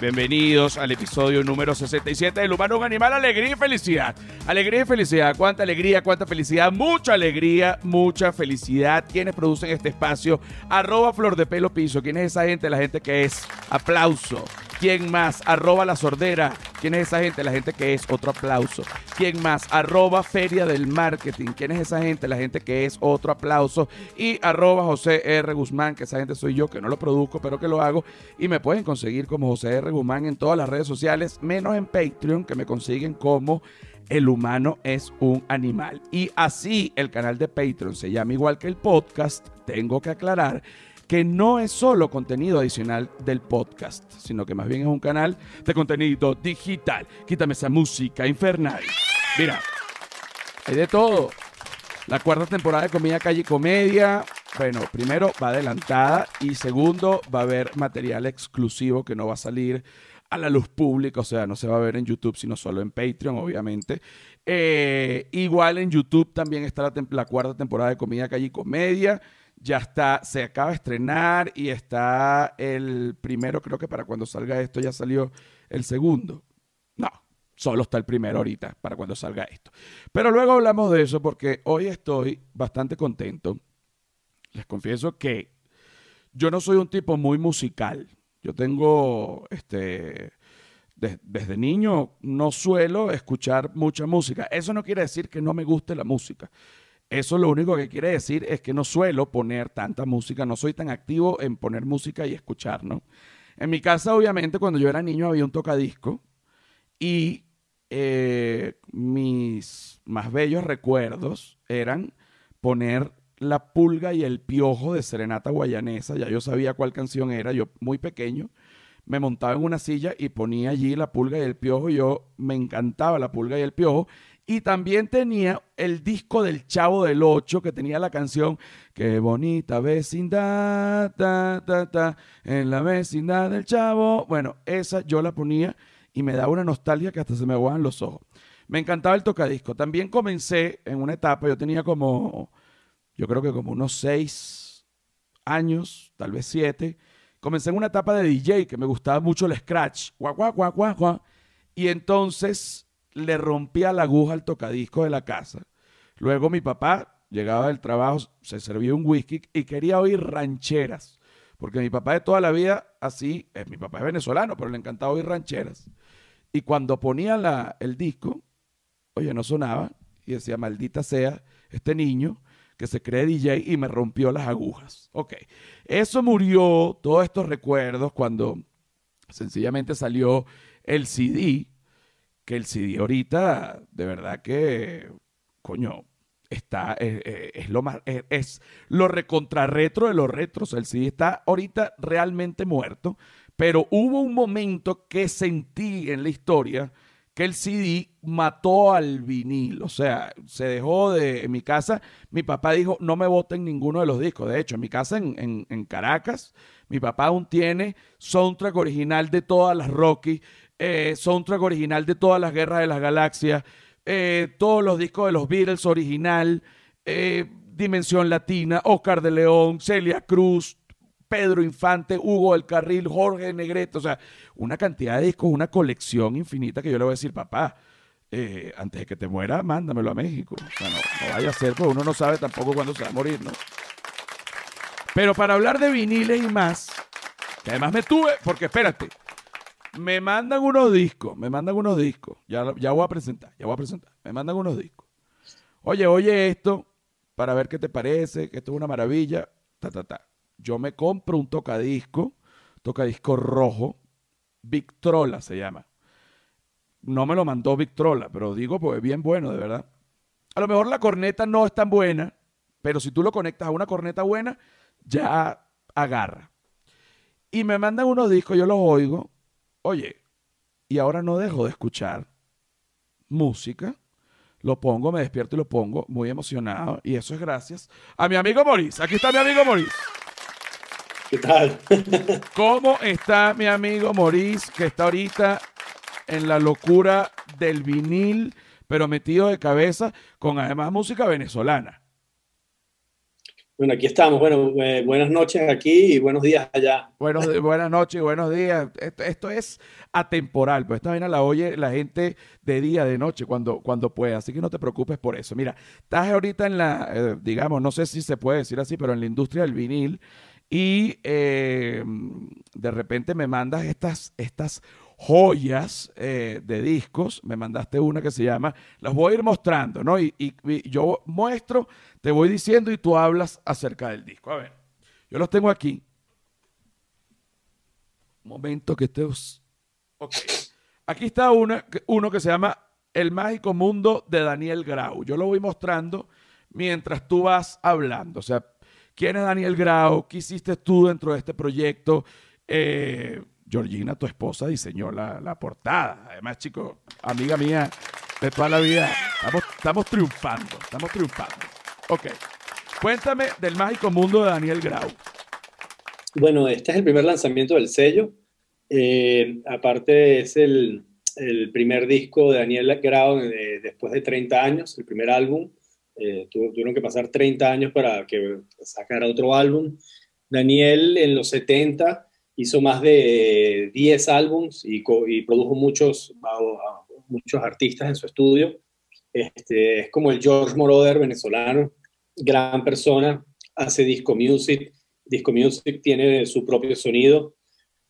Bienvenidos al episodio número 67 del Humano un Animal, alegría y felicidad. Alegría y felicidad, cuánta alegría, cuánta felicidad, mucha alegría, mucha felicidad. ¿Quiénes producen este espacio? Arroba Flor de Pelo Piso. ¿Quién es esa gente? La gente que es aplauso. ¿Quién más? Arroba La Sordera. ¿Quién es esa gente? La gente que es otro aplauso. ¿Quién más? Arroba Feria del Marketing. ¿Quién es esa gente? La gente que es otro aplauso. Y arroba José R. Guzmán, que esa gente soy yo, que no lo produzco, pero que lo hago. Y me pueden conseguir como José R. Guzmán en todas las redes sociales, menos en Patreon, que me consiguen como el humano es un animal. Y así el canal de Patreon se llama igual que el podcast. Tengo que aclarar que no es solo contenido adicional del podcast, sino que más bien es un canal de contenido digital. Quítame esa música infernal. Mira, hay de todo. La cuarta temporada de Comida Calle Comedia. Bueno, primero va adelantada y segundo va a haber material exclusivo que no va a salir a la luz pública, o sea, no se va a ver en YouTube, sino solo en Patreon, obviamente. Eh, igual en YouTube también está la, la cuarta temporada de Comida Calle Comedia ya está, se acaba de estrenar y está el primero, creo que para cuando salga esto ya salió el segundo. No, solo está el primero ahorita para cuando salga esto. Pero luego hablamos de eso porque hoy estoy bastante contento. Les confieso que yo no soy un tipo muy musical. Yo tengo, este, desde niño no suelo escuchar mucha música. Eso no quiere decir que no me guste la música. Eso lo único que quiere decir es que no suelo poner tanta música, no soy tan activo en poner música y escuchar, ¿no? En mi casa, obviamente, cuando yo era niño había un tocadisco y eh, mis más bellos recuerdos eran poner la pulga y el piojo de Serenata Guayanesa, ya yo sabía cuál canción era, yo muy pequeño, me montaba en una silla y ponía allí la pulga y el piojo, yo me encantaba la pulga y el piojo, y también tenía el disco del Chavo del Ocho, que tenía la canción Qué bonita vecindad, en la vecindad del Chavo. Bueno, esa yo la ponía y me daba una nostalgia que hasta se me aguaban los ojos. Me encantaba el tocadisco. También comencé en una etapa, yo tenía como, yo creo que como unos seis años, tal vez siete. Comencé en una etapa de DJ que me gustaba mucho el scratch. Guau, guau, guau, guau, guau. Y entonces le rompía la aguja al tocadisco de la casa. Luego mi papá llegaba del trabajo, se servía un whisky y quería oír rancheras. Porque mi papá de toda la vida, así, eh, mi papá es venezolano, pero le encantaba oír rancheras. Y cuando ponía la, el disco, oye, no sonaba. Y decía, maldita sea este niño que se cree DJ y me rompió las agujas. Ok, eso murió, todos estos recuerdos, cuando sencillamente salió el CD que el CD ahorita, de verdad que, coño, está, es, lo más, es, lo recontrarretro de los retros. El CD está ahorita realmente muerto, pero hubo un momento que sentí en la historia que el CD mató al vinil, o sea, se dejó de, en mi casa, mi papá dijo, no me voten ninguno de los discos, de hecho, en mi casa en, en, en Caracas, mi papá aún tiene soundtrack original de todas las Rocky, eh, soundtrack original de todas las guerras de las galaxias, eh, todos los discos de los Beatles original, eh, Dimensión Latina, Oscar de León, Celia Cruz, Pedro Infante, Hugo del Carril, Jorge Negrete, o sea, una cantidad de discos, una colección infinita que yo le voy a decir, papá, eh, antes de que te muera, mándamelo a México. O sea, no, no, vaya a ser, porque uno no sabe tampoco cuándo se va a morir, ¿no? Pero para hablar de viniles y más, que además me tuve, porque espérate, me mandan unos discos, me mandan unos discos. Ya, ya voy a presentar, ya voy a presentar. Me mandan unos discos. Oye, oye esto para ver qué te parece, que esto es una maravilla. Ta, ta, ta. Yo me compro un tocadisco, tocadisco rojo, Victrola se llama. No me lo mandó Victrola, pero digo, pues es bien bueno, de verdad. A lo mejor la corneta no es tan buena, pero si tú lo conectas a una corneta buena, ya agarra. Y me mandan unos discos, yo los oigo, Oye, y ahora no dejo de escuchar música. Lo pongo, me despierto y lo pongo, muy emocionado. Y eso es gracias a mi amigo Maurice. Aquí está mi amigo Maurice. ¿Qué tal? ¿Cómo está mi amigo Maurice, que está ahorita en la locura del vinil, pero metido de cabeza con además música venezolana? Bueno, aquí estamos. Bueno, eh, buenas noches aquí y buenos días allá. Buenos, buenas noches buenos días. Esto, es atemporal, pues esta vaina la oye la gente de día, de noche, cuando, cuando pueda. Así que no te preocupes por eso. Mira, estás ahorita en la, eh, digamos, no sé si se puede decir así, pero en la industria del vinil y eh, de repente me mandas estas, estas joyas de discos. Me mandaste una que se llama, las voy a ir mostrando, ¿no? y yo muestro te voy diciendo y tú hablas acerca del disco. A ver, yo los tengo aquí. Un momento que esté... Ok. Aquí está una, uno que se llama El mágico mundo de Daniel Grau. Yo lo voy mostrando mientras tú vas hablando. O sea, ¿quién es Daniel Grau? ¿Qué hiciste tú dentro de este proyecto? Eh, Georgina, tu esposa, diseñó la, portada. Además, chicos, amiga mía de toda la vida, estamos, estamos triunfando, estamos triunfando. Ok. Cuéntame del mágico mundo de Daniel Grau. Bueno, este es el primer lanzamiento del sello. Eh, aparte, es el, primer disco de Daniel Grau eh, después de 30 años, el primer álbum. Eh, tuvieron que pasar 30 años para que sacara otro álbum. Daniel en los 70 hizo más de 10 álbums y, produjo muchos, muchos artistas en su estudio. Este, es como el George Moroder venezolano gran persona, hace disco music, disco music tiene su propio sonido.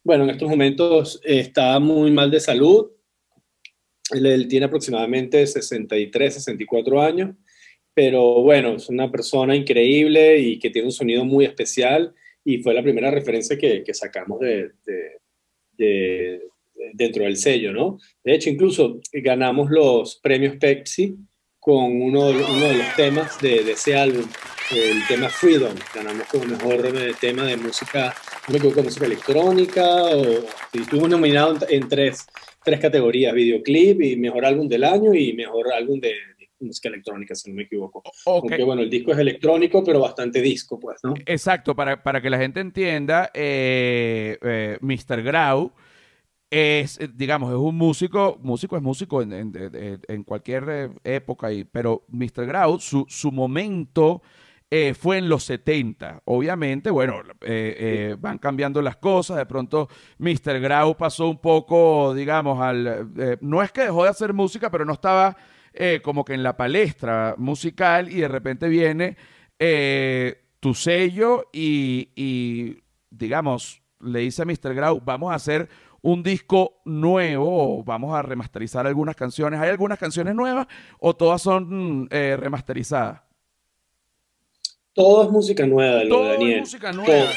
Bueno, en estos momentos está muy mal de salud. Él, tiene aproximadamente 63, 64 años, pero bueno, es una persona increíble y que tiene un sonido muy especial y fue la primera referencia que, sacamos de, dentro del sello, ¿no? De hecho, incluso ganamos los premios Pepsi con uno, uno de los temas de, de, ese álbum, el tema Freedom. Ganamos como mejor tema de música, no me equivoco, música electrónica, o, y estuvo nominado en tres, tres categorías, videoclip y mejor álbum del año y mejor álbum de, música electrónica, si no me equivoco. Aunque bueno, el disco es electrónico, pero bastante disco, pues, ¿no? Exacto, para, para que la gente entienda, eh, eh, Mr. Grau es, digamos, es un músico, músico es músico en, cualquier eh, época, y, pero Mr. Grau, su, su momento eh, fue en los 70. Obviamente, bueno, van cambiando las cosas, de pronto Mr. Grau pasó un poco, digamos, al... no es que dejó de hacer música, pero no estaba como que en la palestra musical y de repente viene tu sello y, y, digamos, le dice a Mr. Grau, vamos a hacer un disco nuevo vamos a remasterizar algunas canciones. ¿Hay algunas canciones nuevas o todas son eh, remasterizadas? Todo es música nueva lo de Daniel. Es música nueva.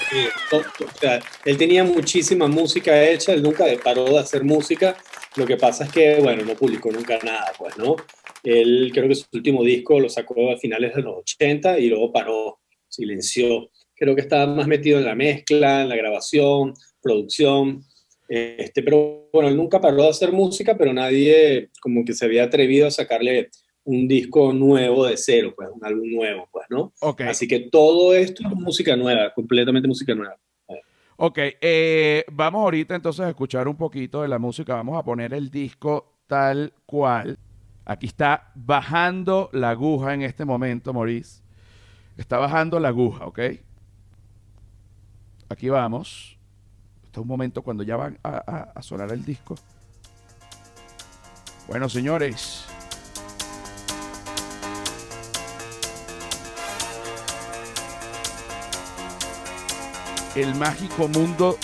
él tenía muchísima música hecha, él nunca paró de hacer música. Lo que pasa es que, bueno, no publicó nunca nada, pues, ¿no? Él creo que su último disco lo sacó a finales de los 80 y luego paró, silenció. Creo que estaba más metido en la mezcla, en la grabación, producción. Este, pero bueno, él nunca paró de hacer música, pero nadie como que se había atrevido a sacarle un disco nuevo de cero, pues un álbum nuevo, pues, ¿no? Okay. Así que todo esto es música nueva, completamente música nueva. Ok, eh, vamos ahorita entonces a escuchar un poquito de la música, vamos a poner el disco tal cual. Aquí está bajando la aguja en este momento, Maurice. Está bajando la aguja, ¿ok? Aquí vamos. Este es un momento cuando ya van a, sonar el disco. Bueno, señores. El mágico mundo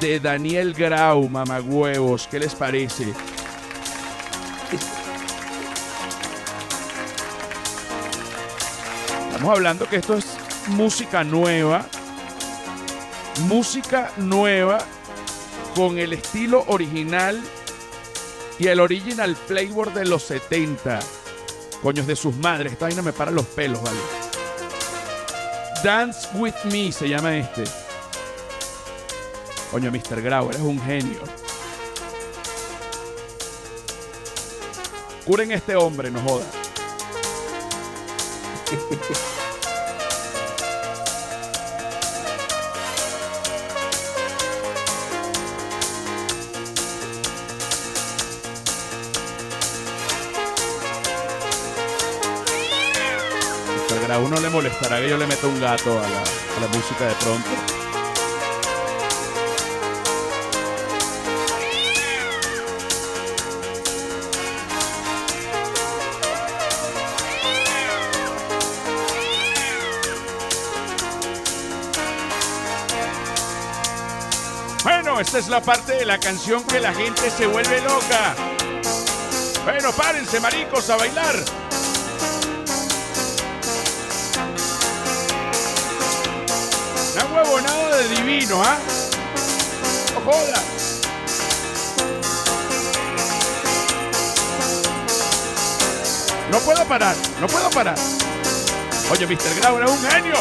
de Daniel Grau, mamagüevos. ¿Qué les parece? Estamos hablando que esto es música nueva. Música nueva con el estilo original y el original flavor de los 70. Coños de sus madres, esta vaina me para los pelos, ¿vale? Dance with Me se llama este. Coño, Mr. Grau, eres un genio. Curen este hombre, no joda. uno le molestará que yo le meta un gato a la, a música de pronto. esta es la parte de la canción que la gente se vuelve loca. Bueno, párense, maricos, a bailar. De divino, ¿ah? No joda. No puedo parar, no puedo parar. Oye, Mr. Grau era un genio.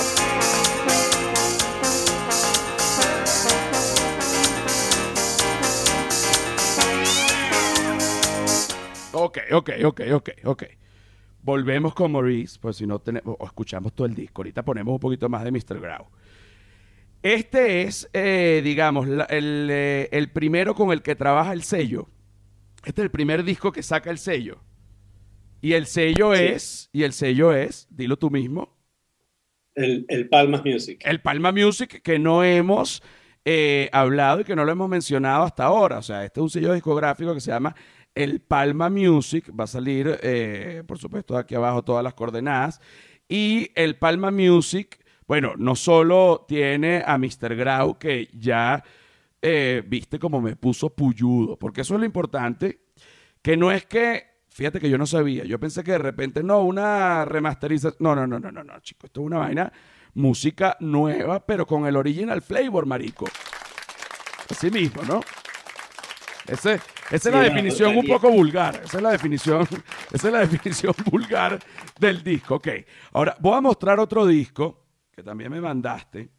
Ok, ok, ok, ok, ok. Volvemos con Maurice, pues si no tenemos, o escuchamos todo el disco. Ahorita ponemos un poquito más de Mr. Grau. Este es, eh, digamos, eh, el, primero con el que trabaja el sello. Este es el primer disco que saca el sello. Y el sello es, y el sello es, dilo tú mismo. El, el Palma Music. El Palma Music que no hemos eh, hablado y que no lo hemos mencionado hasta ahora. O sea, este es un sello discográfico que se llama el Palma Music va a salir, por supuesto, aquí abajo todas las coordenadas. Y el Palma Music, bueno, no solo tiene a Mr. Grau, que ya eh, viste como me puso puyudo, porque eso es lo importante, que no es que, fíjate que yo no sabía, yo pensé que de repente, no, una remasterización, no, no, no, no, no, no, chico, esto es una vaina, música nueva, pero con el original flavor, marico. Así mismo, ¿no? Ese, esa es la definición un poco vulgar. Esa es la definición, esa es la definición vulgar del disco. Ok. Ahora, voy a mostrar otro disco que también me mandaste.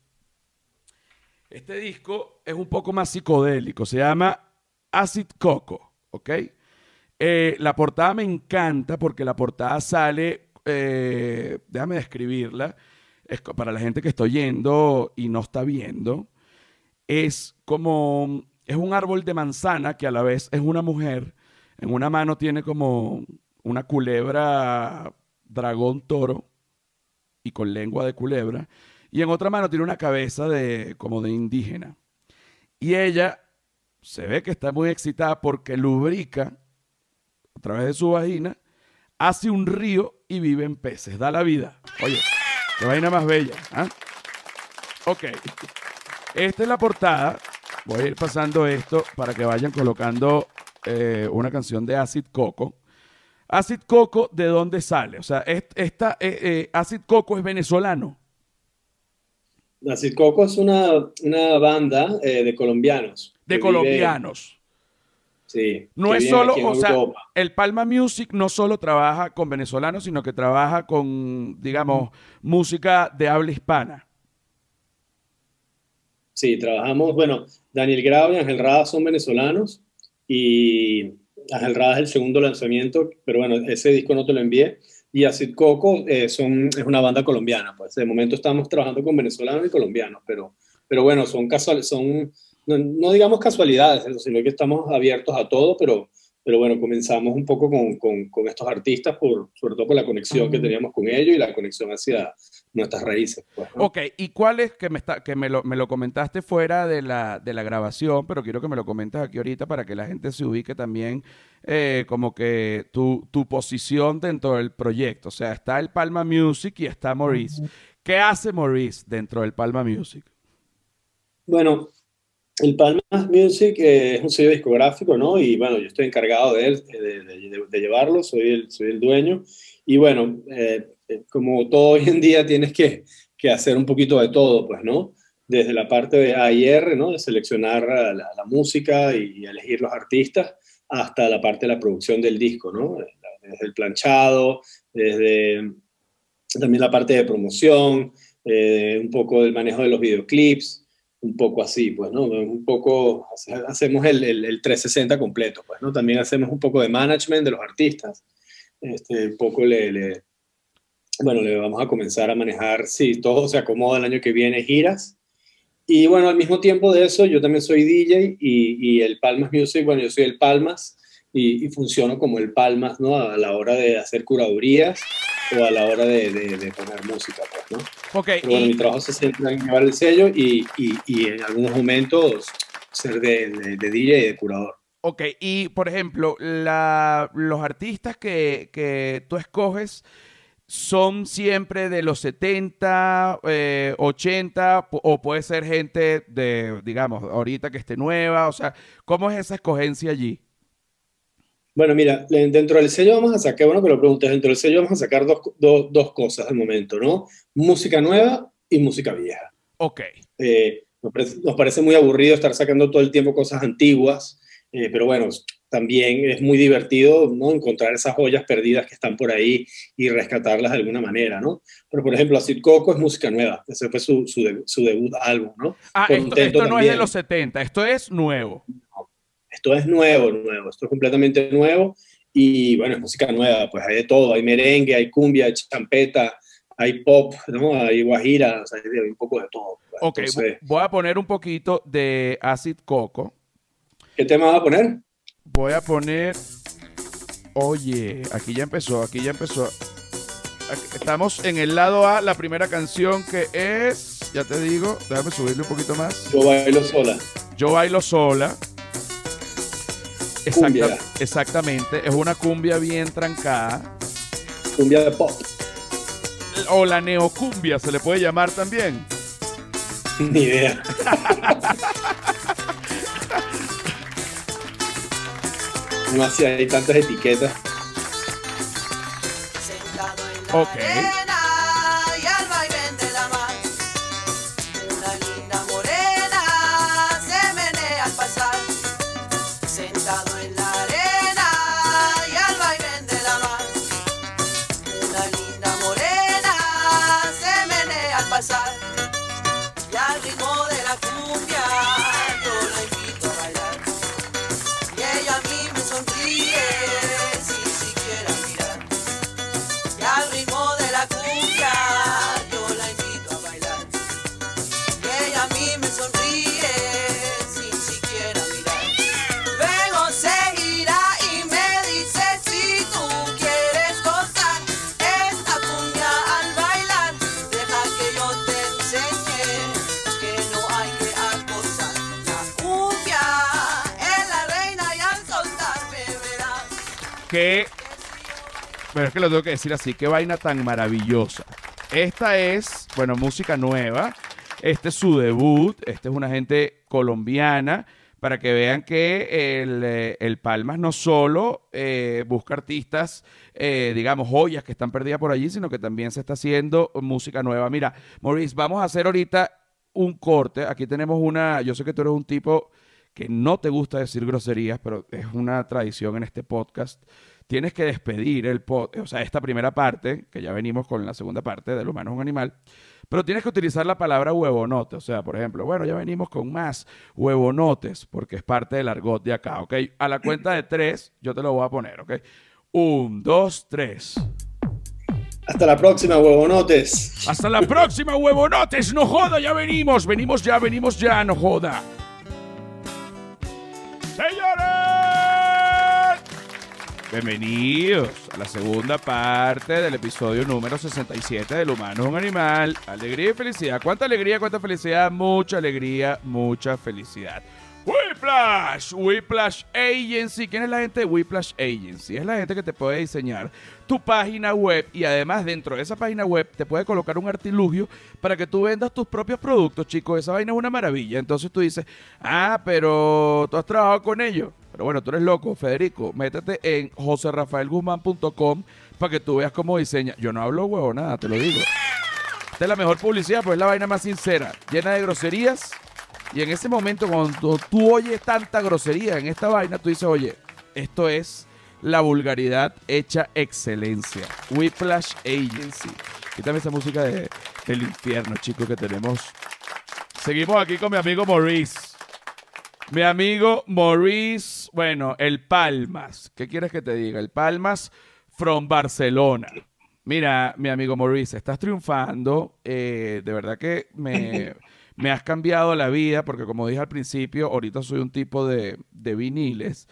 Este disco es un poco más psicodélico. Se llama Acid Coco. ¿Ok? Eh, la portada me encanta porque la portada sale. Eh, déjame describirla. Es para la gente que está oyendo y no está viendo. Es como es un árbol de manzana que a la vez es una mujer. En una mano tiene como una culebra dragón toro con lengua de culebra. Y en otra mano tiene una cabeza de como de indígena. Y ella se ve que está muy excitada porque lubrica a través de su vagina, hace un río y vive en peces. Da la vida. Oye, qué vaina más bella. ¿ah? Ok. Esta es la portada Voy a ir pasando esto para que vayan colocando eh, una canción de Acid Coco. Acid Coco, ¿de dónde sale? O sea, esta, eh, eh, Acid Coco es venezolano. Acid Coco es una, banda de colombianos. De colombianos. sí. No es solo, o sea, el Palma Music no solo trabaja con venezolanos, sino que trabaja con, digamos, música de habla hispana. Sí, trabajamos, bueno, Daniel Grau y Ángel Rada son venezolanos y Ángel Rada es el segundo lanzamiento, pero bueno, ese disco no te lo envié. Y Acid Coco eh, son, es una banda colombiana, pues de momento estamos trabajando con venezolanos y colombianos, pero, pero bueno, son casuales, son, no, no digamos casualidades, sino que estamos abiertos a todo, pero pero bueno, comenzamos un poco con, con, estos artistas, por, sobre todo por la conexión que teníamos con ellos y la conexión hacia nuestras raíces. Pues, Ok, ¿y cuál es que, me, está, que me, lo, me lo comentaste fuera de la, de la grabación, pero quiero que me lo comentes aquí ahorita para que la gente se ubique también eh, como que tu, tu posición dentro del proyecto? O sea, está el Palma Music y está Maurice. ¿Qué hace Maurice dentro del Palma Music? Bueno, el Palmas Music eh, es un sello discográfico, ¿no? Y bueno, yo estoy encargado de, él, de, llevarlo, soy el, soy el dueño. Y bueno, eh, eh, como todo hoy en día tienes que, que, hacer un poquito de todo, pues, ¿no? Desde la parte de AIR, ¿no? De seleccionar la, música y, elegir los artistas, hasta la parte de la producción del disco, ¿no? Desde el planchado, desde también la parte de promoción, un poco del manejo de los videoclips, un poco así, pues, ¿no? Un poco, hacemos el, el, 360 completo, pues, ¿no? También hacemos un poco de management de los artistas, este, un poco le, bueno, le vamos a comenzar a manejar, si todo se acomoda el año que viene, giras. Y bueno, al mismo tiempo de eso, yo también soy DJ y, y el Palmas Music, bueno, yo soy el Palmas y, y, funciono como el Palmas, ¿no? A la hora de hacer curadurías o a la hora de, poner música, pues, ¿no? Okay, Pero bueno, mi trabajo se centra en llevar el sello y, y, y en algunos momentos ser de, de, DJ y de curador. Ok, y por ejemplo, la, los artistas que, que tú escoges son siempre de los 70, 80, eh, o puede ser gente de, digamos, ahorita que esté nueva, o sea, ¿cómo es esa escogencia allí? Bueno, mira, dentro del sello vamos a sacar, bueno que lo preguntes, dentro del sello vamos a sacar dos, dos, dos cosas al momento, ¿no? Música nueva y música vieja. Ok. Eh, nos, parece, muy aburrido estar sacando todo el tiempo cosas antiguas, eh, pero bueno, también es muy divertido ¿no? encontrar esas joyas perdidas que están por ahí y rescatarlas de alguna manera, ¿no? Pero, por ejemplo, Acid Coco es música nueva. Ese fue su, su, debut álbum, ¿no? Ah, esto, no es de los 70, esto es nuevo. esto es nuevo, nuevo. Esto es completamente nuevo. Y, bueno, es música nueva. Pues hay de todo. Hay merengue, hay cumbia, hay champeta, hay pop, ¿no? Hay guajira, o sea, hay un poco de todo. ok, voy a poner un poquito de Acid Coco. ¿Qué tema va a poner? Voy a poner. Oye, aquí ya empezó, aquí ya empezó. estamos en el lado A, la primera canción que es. Ya te digo, déjame subirle un poquito más. Yo bailo sola. Yo bailo sola. Exacta, exactamente, es una cumbia bien trancada. Cumbia de pop. O la neocumbia se le puede llamar también. Ni idea. No hacía hay tantas etiquetas. Ok. Pero es que lo tengo que decir así, qué vaina tan maravillosa. Esta es, bueno, música nueva. Este es su debut. Este es una gente colombiana. Para que vean que el, eh, Palmas no solo eh, busca artistas, eh, digamos, joyas que están perdidas por allí, sino que también se está haciendo música nueva. Mira, Maurice, vamos a hacer ahorita un corte. Aquí tenemos una. Yo sé que tú eres un tipo que no te gusta decir groserías, pero es una tradición en este podcast. Tienes que despedir el pod, o sea, esta primera parte, que ya venimos con la segunda parte del humano es un animal, pero tienes que utilizar la palabra huevonote. O sea, por ejemplo, bueno, ya venimos con más huevonotes, porque es parte del argot de acá, ¿ok? A la cuenta de tres, yo te lo voy a poner, ¿ok? Un, dos, tres. Hasta la próxima, huevonotes. Hasta la próxima, huevonotes. No joda, ya venimos. Venimos ya, venimos ya, no joda. Señores, bienvenidos a la segunda parte del episodio número 67 del humano es un animal. Alegría y felicidad. ¿Cuánta alegría, cuánta felicidad? Mucha alegría, mucha felicidad. Whiplash, Whiplash Agency. ¿Quién es la gente de Whiplash Agency? Es la gente que te puede diseñar tu página web y además dentro de esa página web te puede colocar un artilugio para que tú vendas tus propios productos, chicos. Esa vaina es una maravilla. Entonces tú dices, ah, pero tú has trabajado con ellos. Pero bueno, tú eres loco, Federico. Métete en joserrafaelguzmán.com para que tú veas cómo diseña. Yo no hablo huevo, nada, te lo digo. Esta es la mejor publicidad, pues es la vaina más sincera, llena de groserías y en ese momento, cuando tú oyes tanta grosería en esta vaina, tú dices, oye, esto es la vulgaridad hecha excelencia. Whiplash Agency. Quítame esa música de, del infierno, chicos, que tenemos. Seguimos aquí con mi amigo Maurice. Mi amigo Maurice, bueno, el Palmas. ¿Qué quieres que te diga? El Palmas from Barcelona. Mira, mi amigo Maurice, estás triunfando. Eh, de verdad que me, me has cambiado la vida, porque como dije al principio, ahorita soy un tipo de, de viniles.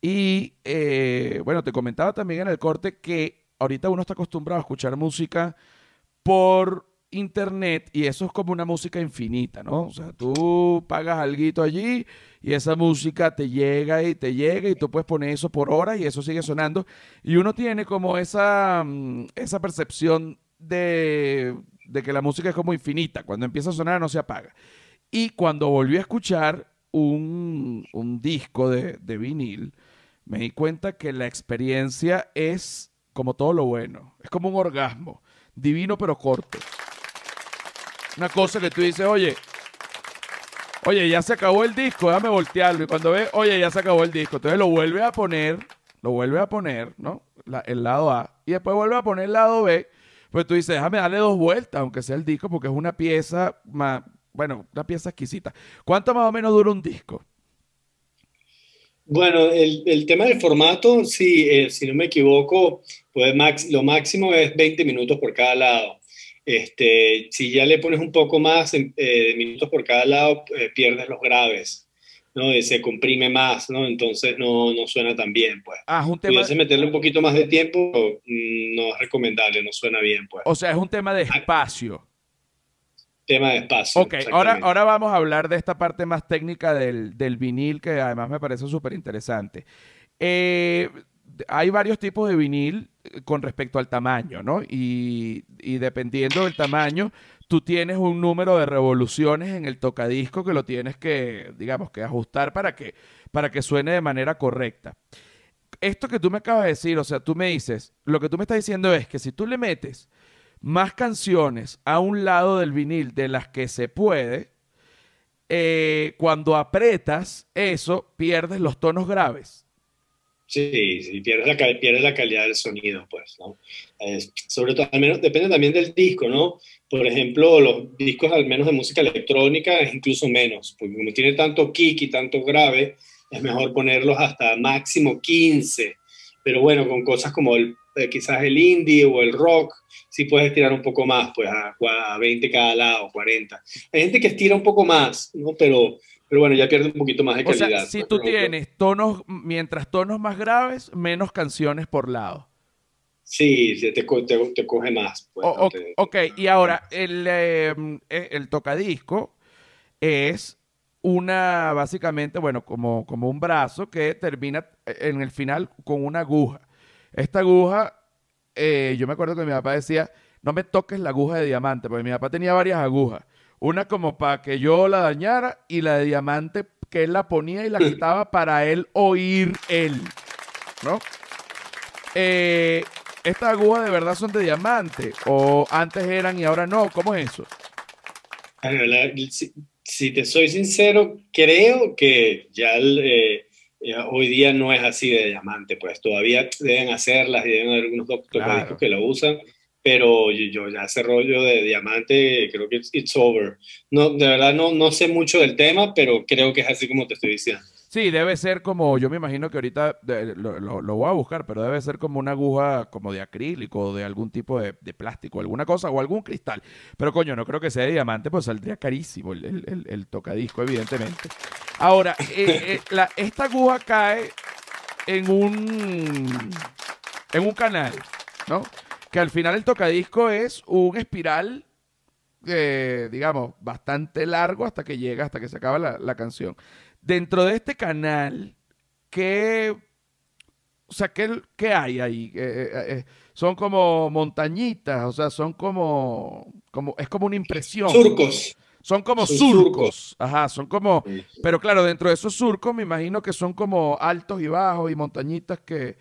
Y eh, bueno, te comentaba también en el corte que ahorita uno está acostumbrado a escuchar música por internet y eso es como una música infinita, ¿no? O sea, tú pagas algo allí y esa música te llega y te llega y tú puedes poner eso por hora y eso sigue sonando y uno tiene como esa, mm, esa percepción de, de que la música es como infinita, cuando empieza a sonar no se apaga. Y cuando volví a escuchar un, un disco de, de vinil, me di cuenta que la experiencia es como todo lo bueno, es como un orgasmo, divino pero corto. Una cosa que tú dices, oye, oye, ya se acabó el disco, déjame voltearlo. Y cuando ves, oye, ya se acabó el disco, entonces lo vuelve a poner, lo vuelve a poner, ¿no? el lado A. Y después vuelve a poner el lado B. Pues tú dices, déjame darle dos vueltas, aunque sea el disco, porque es una pieza más, bueno, una pieza exquisita. ¿Cuánto más o menos dura un disco? Bueno, el, tema del formato, sí, eh, si no me equivoco, pues max, lo máximo es 20 minutos por cada lado. Este, si ya le pones un poco más eh, de minutos por cada lado, eh, pierdes los graves, ¿no? Y se comprime más, ¿no? Entonces no, no suena tan bien, pues. Ah, es un tema... meterle un poquito más de tiempo, mm, no es recomendable, no suena bien, pues. O sea, es un tema de ah, espacio tema de espacio. Ok, ahora, ahora vamos a hablar de esta parte más técnica del, vinil, que además me parece súper interesante. Eh, hay varios tipos de vinil con respecto al tamaño, ¿no? Y, dependiendo del tamaño, tú tienes un número de revoluciones en el tocadisco que lo tienes que, digamos, que ajustar para que, para que suene de manera correcta. Esto que tú me acabas de decir, o sea, tú me dices, lo que tú me estás diciendo es que si tú le metes más canciones a un lado del vinil de las que se puede, eh, cuando apretas eso, pierdes los tonos graves. Sí, sí, pierdes la, pierdes la calidad del sonido, pues, ¿no? sobre todo, al menos, depende también del disco, ¿no? Por ejemplo, los discos, al menos de música electrónica, es incluso menos, porque como tiene tanto kick y tanto grave, es mejor ponerlos hasta máximo 15. Pero bueno, con cosas como el eh, quizás el indie o el rock, sí puedes estirar un poco más, pues a, 20 cada lado, 40. Hay gente que estira un poco más, ¿no? Pero, pero bueno, ya pierde un poquito más de calidad. O sea, si tú tienes tonos, mientras tonos más graves, menos canciones por lado. Sí, te, te, coge más. Pues, ok, y ahora el, em, e, el tocadisco es una, básicamente, bueno, como, como un brazo que termina en el final con una aguja. Esta aguja, eh, yo me acuerdo que mi papá decía, no me toques la aguja de diamante, porque mi papá tenía varias agujas. Una como para que yo la dañara y la de diamante que él la ponía y la quitaba para él oír él. ¿No? Eh, ¿Estas agujas de verdad son de diamante? ¿O antes eran y ahora no? ¿Cómo es eso? Si, si te soy sincero, creo que ya el, eh, hoy día no es así de diamante, pues todavía deben hacerlas y deben haber algunos doctores que lo usan, pero yo, ya ese rollo de diamante creo que it's, over. No, de verdad no, no sé mucho del tema, pero creo que es así como te estoy diciendo. Sí, debe ser como, yo me imagino que ahorita lo, voy a buscar, pero debe ser como una aguja como de acrílico, de algún tipo de, plástico, alguna cosa, o algún cristal. Pero coño, no creo que sea de diamante, pues saldría carísimo el, tocadisco, evidentemente. Ahora, eh, eh, esta aguja cae en un, en un canal, ¿no? Que al final el tocadisco es un espiral eh, digamos, bastante largo hasta que llega, hasta que se acaba la, la canción. Dentro de este canal, ¿qué, o sea, ¿qué, hay ahí? Eh, eh, eh, son como montañitas, o sea, son como, como, es como una impresión. Surcos. Son como surcos. Ajá, son como, pero claro, dentro de esos surcos me imagino que son como altos y bajos y montañitas que,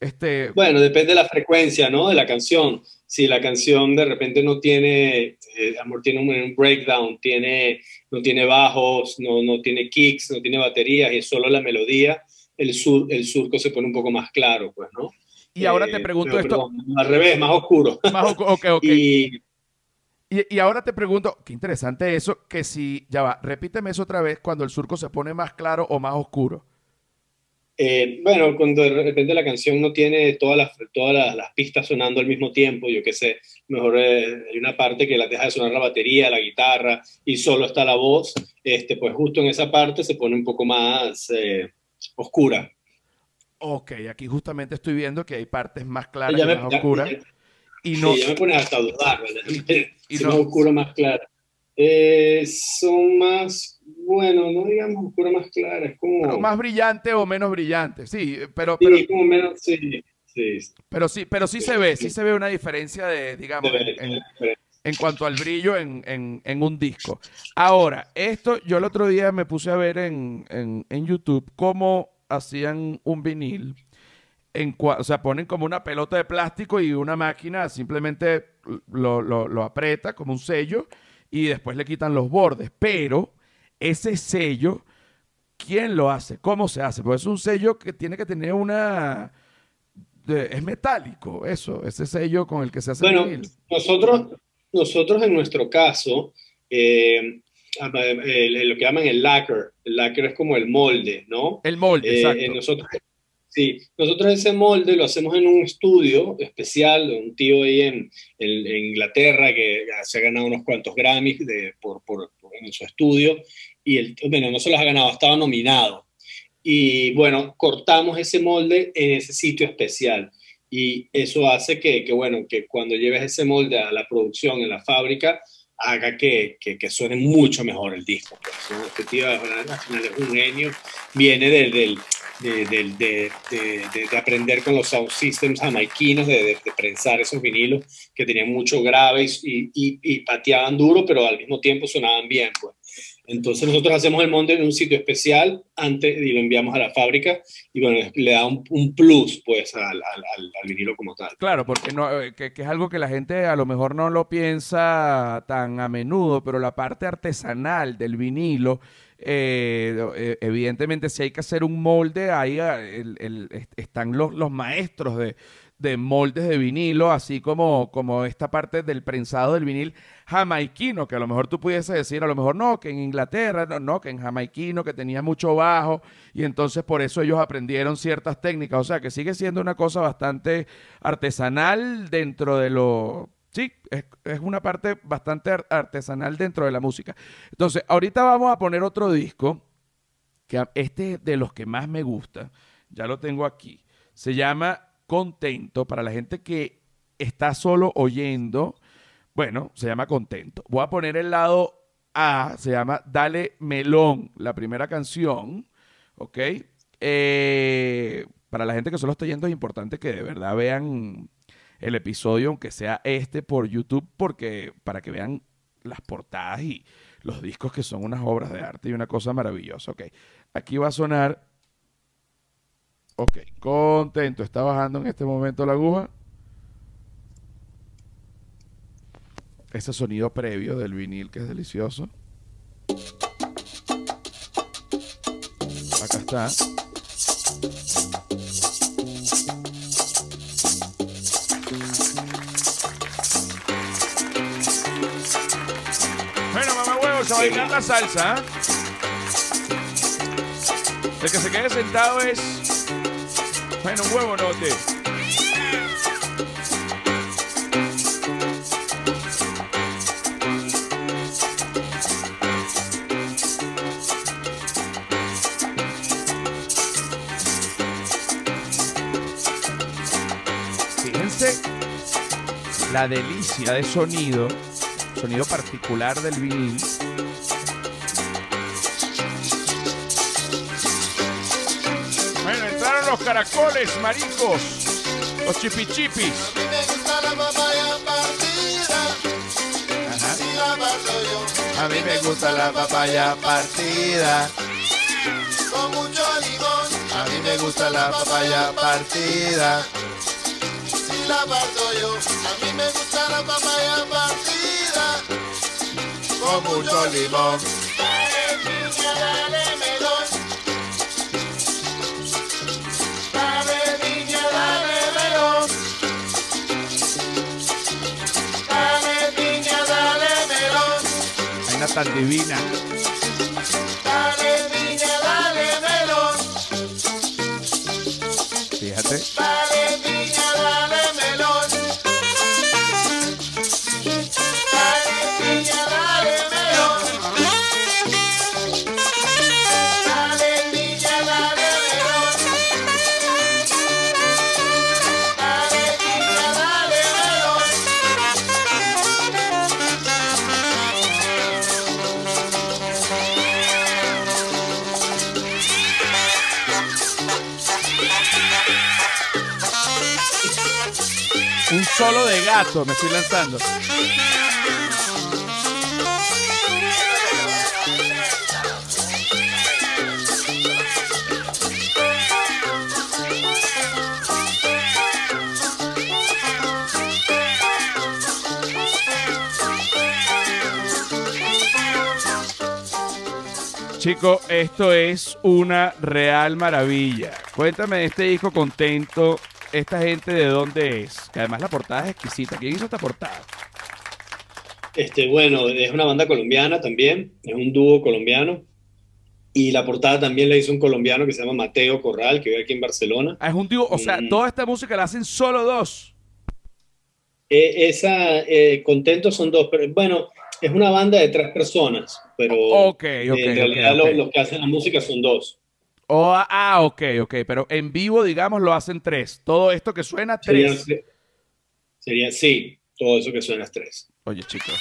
este... Bueno, depende de la frecuencia, ¿no? De la canción. Si la canción de repente no tiene, eh, amor, tiene un, breakdown, tiene, no tiene bajos, no, no tiene kicks, no tiene baterías y es solo la melodía, el, sur, el surco se pone un poco más claro, pues, ¿no? Y ahora te eh, pregunto esto. al revés, más oscuro. Más oscuro, ok, ok. y, y, ahora te pregunto, qué interesante eso, que si, ya va, repíteme eso otra vez, cuando el surco se pone más claro o más oscuro. Eh, bueno, cuando de repente la canción no tiene todas las, todas las, pistas sonando al mismo tiempo, yo qué sé, mejor eh, hay una parte que la deja de sonar la batería, la guitarra y solo está la voz, este, pues justo en esa parte se pone un poco más eh, oscura. Ok, aquí justamente estoy viendo que hay partes más claras y más oscuras. y no... Sí, ya me pones hasta a dudar, ¿verdad? y no... más oscuro, más claro. Eh, son más, bueno, no digamos oscuro más clara, es como... más brillante o menos brillante, sí, pero... Sí, pero... como menos, sí, sí. Pero sí, pero sí, se ve, sí se ve una diferencia de, digamos, en, cuanto al brillo en, en, un disco. Ahora, esto, yo el otro día me puse a ver en, en YouTube cómo hacían un vinil. En, o sea, ponen como una pelota de plástico y una máquina simplemente lo, lo, lo aprieta como un sello y después le quitan los bordes. Pero ese sello, ¿quién lo hace? ¿Cómo se hace? Pues es un sello que tiene que tener una... es metálico, eso, ese sello con el que se hace bueno, Nosotros, nosotros en nuestro caso, eh, lo que llaman el lacquer, el lacquer es como el molde, ¿no? El molde, eh, exacto. Nosotros, Sí, nosotros ese molde lo hacemos en un estudio especial de un tío ahí en, Inglaterra que se ha ganado unos cuantos Grammys de, por, por, en su estudio y el, bueno, no se los ha ganado, estaba nominado. Y bueno, cortamos ese molde en ese sitio especial y eso hace que, que bueno, que cuando lleves ese molde a la producción en la fábrica, haga que, que, que, suene mucho mejor el disco. Pues, este tío al final es un genio, viene del, del, de, de, de, de, aprender con los sound systems jamaiquinos, de, prensar esos vinilos que tenían mucho grave y, y, y, pateaban duro, pero al mismo tiempo sonaban bien. Pues. Entonces nosotros hacemos el monte en un sitio especial antes y lo enviamos a la fábrica y bueno, le da un, un plus pues al, al, al, vinilo como tal. Claro, porque no, eh, que, que, es algo que la gente a lo mejor no lo piensa tan a menudo, pero la parte artesanal del vinilo eh, eh, evidentemente, si hay que hacer un molde, ahí ah, están los, los maestros de, de, moldes de vinilo, así como, como esta parte del prensado del vinil jamaiquino, que a lo mejor tú pudiese decir, a lo mejor no, que en Inglaterra, no, no, que en jamaiquino, que tenía mucho bajo, y entonces por eso ellos aprendieron ciertas técnicas, o sea, que sigue siendo una cosa bastante artesanal dentro de lo Sí, es, una parte bastante artesanal dentro de la música. Entonces, ahorita vamos a poner otro disco, que este es de los que más me gusta, ya lo tengo aquí. Se llama Contento, para la gente que está solo oyendo, bueno, se llama Contento. Voy a poner el lado A, se llama Dale Melón, la primera canción, ¿ok? Eh, para la gente que solo está oyendo es importante que de verdad vean el episodio, aunque sea este por YouTube, porque para que vean las portadas y los discos que son unas obras de arte y una cosa maravillosa. Ok, aquí va a sonar. Ok, contento. Está bajando en este momento la aguja. Ese sonido previo del vinil que es delicioso. Acá está. a bailar la salsa. El que se quede sentado es. Bueno, huevo note. Fíjense la delicia de sonido, sonido particular del vinil. Caracoles, maricos, los chipichipis. A mí me gusta la papaya partida. Con mucho limón. A mí me gusta la papaya partida. Si la parto yo. A mí me gusta la papaya partida. Con mucho limón. Tan divina. Me estoy lanzando. Chico, esto es una real maravilla. Cuéntame de este disco contento. ¿Esta gente de dónde es? Que además la portada es exquisita. ¿Quién hizo esta portada? Este, bueno, es una banda colombiana también, es un dúo colombiano. Y la portada también la hizo un colombiano que se llama Mateo Corral, que vive aquí en Barcelona. Ah, es un dúo, o sea, Mm. toda esta música la hacen solo dos. Eh, esa, eh, Contentos son dos, pero bueno, es una banda de tres personas, pero en realidad los que hacen la música son dos. Oh, ah, ok, ok. Pero en vivo, digamos, lo hacen tres. Todo esto que suena, tres. serían, sí, todo eso que suena es tres. Oye, chicos.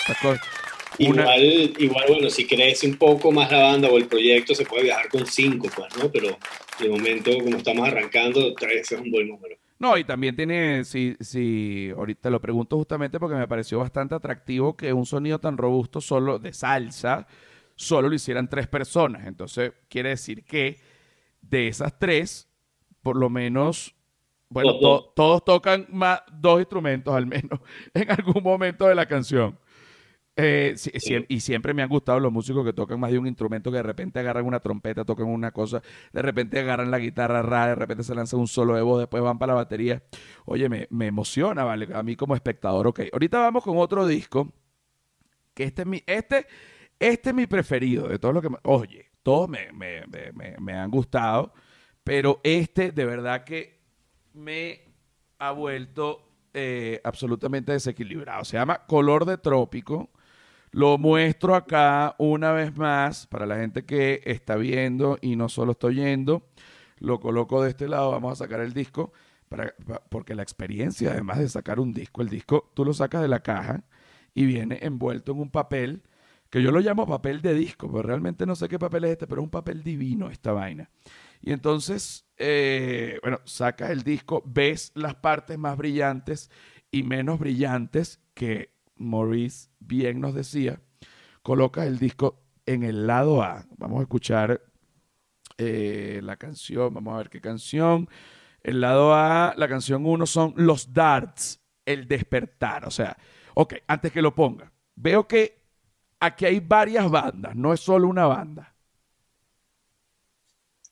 Una- Igual, igual, bueno, si crece un poco más la banda o el proyecto, se puede viajar con cinco, pues, ¿no? Pero de momento, como estamos arrancando, tres es un buen número. No, y también tiene, si, si, ahorita lo pregunto justamente porque me pareció bastante atractivo que un sonido tan robusto solo de salsa, solo lo hicieran tres personas. Entonces, quiere decir que de esas tres, por lo menos, bueno, Dos, to- dos. todos tocan más, dos instrumentos al menos en algún momento de la canción. Eh, y siempre me han gustado los músicos que tocan más de un instrumento, que de repente agarran una trompeta, tocan una cosa, de repente agarran la guitarra ra, de repente se lanzan un solo de voz, después van para la batería. Oye, me, me emociona, ¿vale? A mí como espectador, ok. Ahorita vamos con otro disco, que este es mi, este, este es mi preferido de todos los que... Oye, todos me, me- me- me- han gustado, pero este de verdad que me ha vuelto eh, absolutamente desequilibrado. Se llama Color de Trópico. Lo muestro acá una vez más para la gente que está viendo y no solo está oyendo. Lo coloco de este lado, vamos a sacar el disco, para, pa- porque la experiencia, además de sacar un disco, el disco tú lo sacas de la caja y viene envuelto en un papel que yo lo llamo papel de disco, pero realmente no sé qué papel es este, pero es un papel divino esta vaina. Y entonces, eh, bueno, sacas el disco, ves las partes más brillantes y menos brillantes que Maurice bien nos decía, colocas el disco en el lado A. Vamos a escuchar eh, la canción, vamos a ver qué canción. El lado A, la canción 1 son Los Darts, El Despertar. O sea, ok, antes que lo ponga, veo que aquí hay varias bandas, no es solo una banda.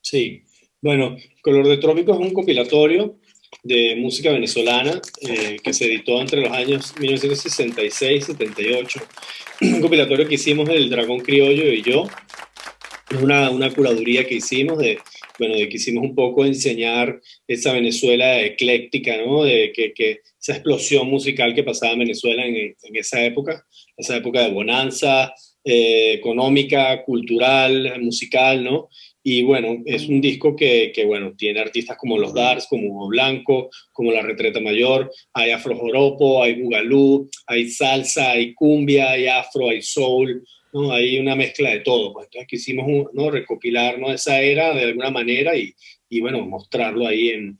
Sí, bueno, Color de Trópico es un compilatorio de música venezolana eh, que se editó entre los años 1966 y 78. Un compilatorio que hicimos el Dragón Criollo y yo. Es una, curaduría que hicimos de, bueno, de que hicimos un poco enseñar esa Venezuela ecléctica, ¿no? De que, esa explosión musical que pasaba en Venezuela en, en esa época, esa época de bonanza eh, económica, cultural, musical, ¿no? Y bueno, es un disco que, que, bueno, tiene artistas como Los Dars, como Blanco, como La Retreta Mayor, hay afrojoropo, hay bugalú, hay salsa, hay cumbia, hay afro, hay soul, ¿no? Hay una mezcla de todo. Pues. Entonces quisimos ¿no? recopilar ¿no? esa era de alguna manera y, y bueno, mostrarlo ahí en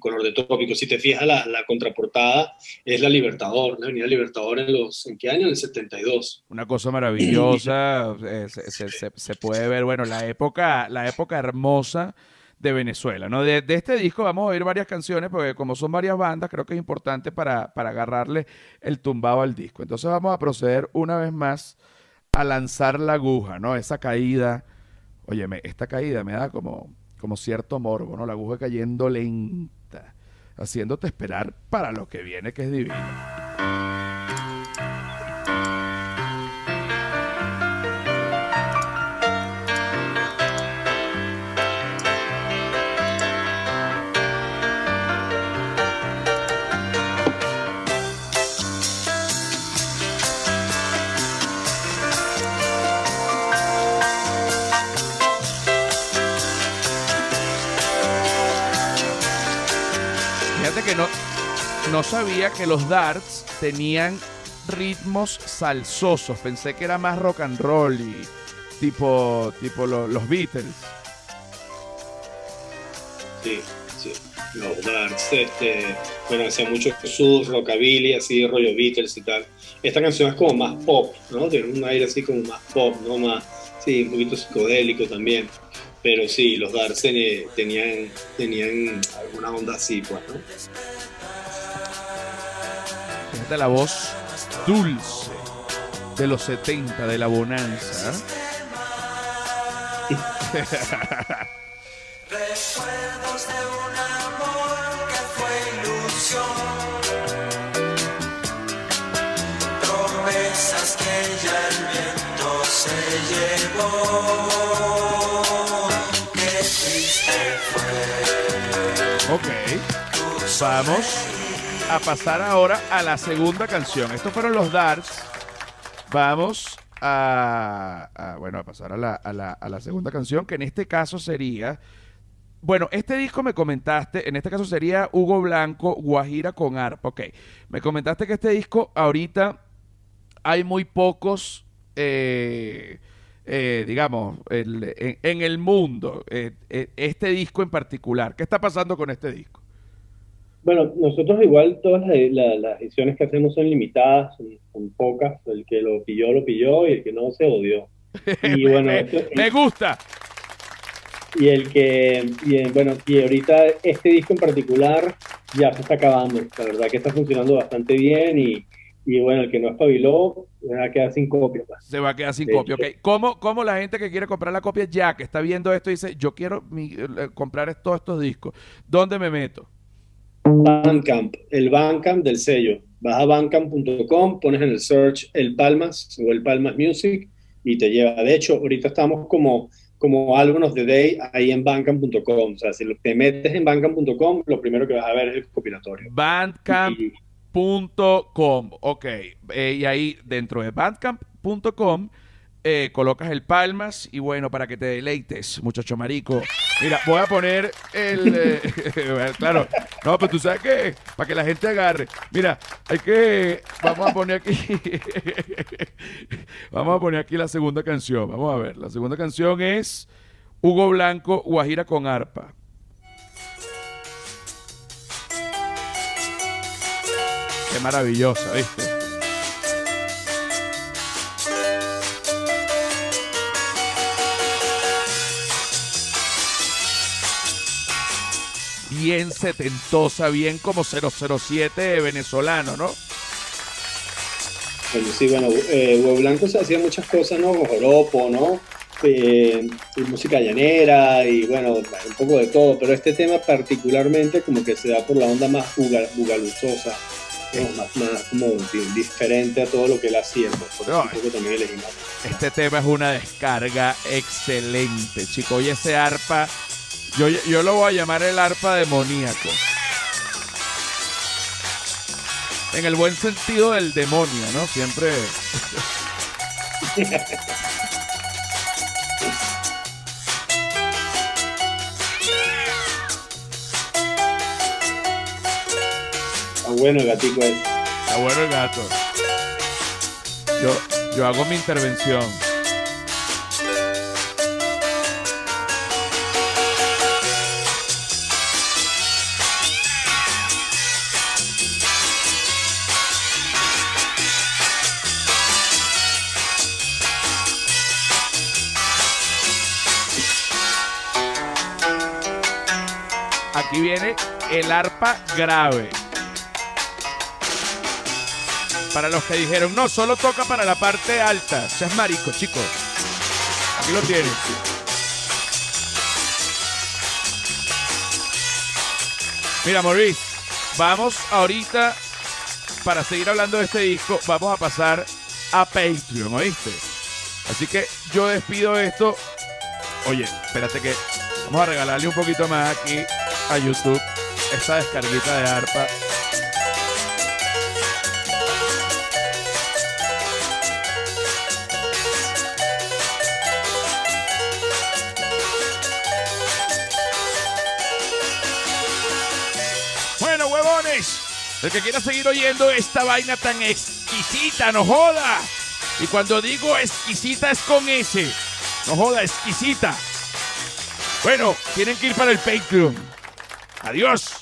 color de trópico. Si te fijas, la, la, contraportada es la Libertador, la Avenida Libertador en los, ¿en qué año? En el 72. Una cosa maravillosa, eh, se, se, se, se, puede ver, bueno, la época, la época hermosa de Venezuela, ¿no? De, de, este disco vamos a oír varias canciones, porque como son varias bandas, creo que es importante para, para agarrarle el tumbado al disco. Entonces vamos a proceder una vez más a lanzar la aguja, ¿no? Esa caída, óyeme, esta caída me da como, como cierto morbo, ¿no? La aguja cayendo lenta, haciéndote esperar para lo que viene, que es divino. No, sabía que los darts tenían ritmos salsosos. Pensé que era más rock and roll y tipo, tipo lo, los Beatles. Sí, sí. los Darts, este, bueno, hacía mucho sus, rockabilly, así, rollo Beatles y tal. Esta canción es como más pop, ¿no? Tiene un aire así como más pop, ¿no? Más, sí, un poquito psicodélico también. Pero sí, los eh, tenían, tenían alguna onda así, pues, ¿no? Fíjate la voz dulce de los 70 de la bonanza. Vamos a pasar ahora a la segunda canción. Estos fueron los Darts. Vamos a, bueno, a pasar a la, a, la, a la segunda canción, que en este caso sería... Bueno, este disco me comentaste, en este caso sería Hugo Blanco, Guajira con arpa. Ok, me comentaste que este disco ahorita hay muy pocos, eh, eh, digamos, en el mundo, eh, eh, este disco en particular. ¿Qué está pasando con este disco? Bueno, nosotros igual todas las, la- las ediciones que hacemos son limitadas, son, son pocas. El que lo pilló, lo pilló y el que no se odió. Y me, bueno, me- esto- me gusta. Y el que, y, bueno, y ahorita este disco en particular ya se está acabando. La verdad que está funcionando bastante bien y, y bueno, el que no espabiló va a quedar sin copia. pues. Se va a quedar sin De copia. hecho- ok. ¿Cómo, cómo la gente que quiere comprar la copia ya, que está viendo esto, dice, yo quiero mi- eh, comprar todos estos discos? ¿Dónde me meto? Bandcamp, el Bandcamp del sello. Vas a bandcamp.com, pones en el search el Palmas o el Palmas Music y te lleva. De hecho, ahorita estamos como, como Album of the Day ahí en bandcamp.com. O sea, si te metes en bandcamp.com, lo primero que vas a ver es el compilatorio. Bandcamp.com. Ok. Eh, y ahí dentro de bandcamp.com eh, colocas el palmas y bueno, para que te deleites, muchacho marico. Mira, voy a poner el... eh, claro, no, pero tú sabes que para que la gente agarre. Mira, hay que... Vamos a poner aquí... vamos a poner aquí la segunda canción. Vamos a ver, la segunda canción es Hugo Blanco, Guajira con arpa. Qué maravillosa, ¿viste? Bien setentosa, bien como 007 venezolano, ¿no? Bueno, sí, bueno, eh, Huevo Blanco se hacía muchas cosas, ¿no? Joropo, ¿no? Eh, y música llanera y bueno, un poco de todo, pero este tema particularmente como que se da por la onda más buga- bugaluzosa, ¿no? más, más como di- diferente a todo lo que él hacía, pues, No, un poco. Este tema es una descarga excelente, chico. Y ese arpa, yo, yo lo voy a llamar el arpa demoníaco. En el buen sentido del demonio, ¿no? Siempre. Ah, bueno, el gatico es. Está bueno el gato. Yo, yo hago mi intervención. El arpa grave. Para los que dijeron, no, solo toca para la parte alta. Seas marico, chicos. Aquí lo tienes. Mira, Maurice, vamos ahorita, para seguir hablando de este disco, vamos a pasar a Patreon, ¿oíste? Así que yo despido esto. Oye, espérate que vamos a regalarle un poquito más aquí a YouTube esta descarguita de arpa. Bueno, huevones, el que quiera seguir oyendo esta vaina tan exquisita, no joda. Y cuando digo exquisita es con S. No joda, exquisita. Bueno, tienen que ir para el Patreon. Adiós.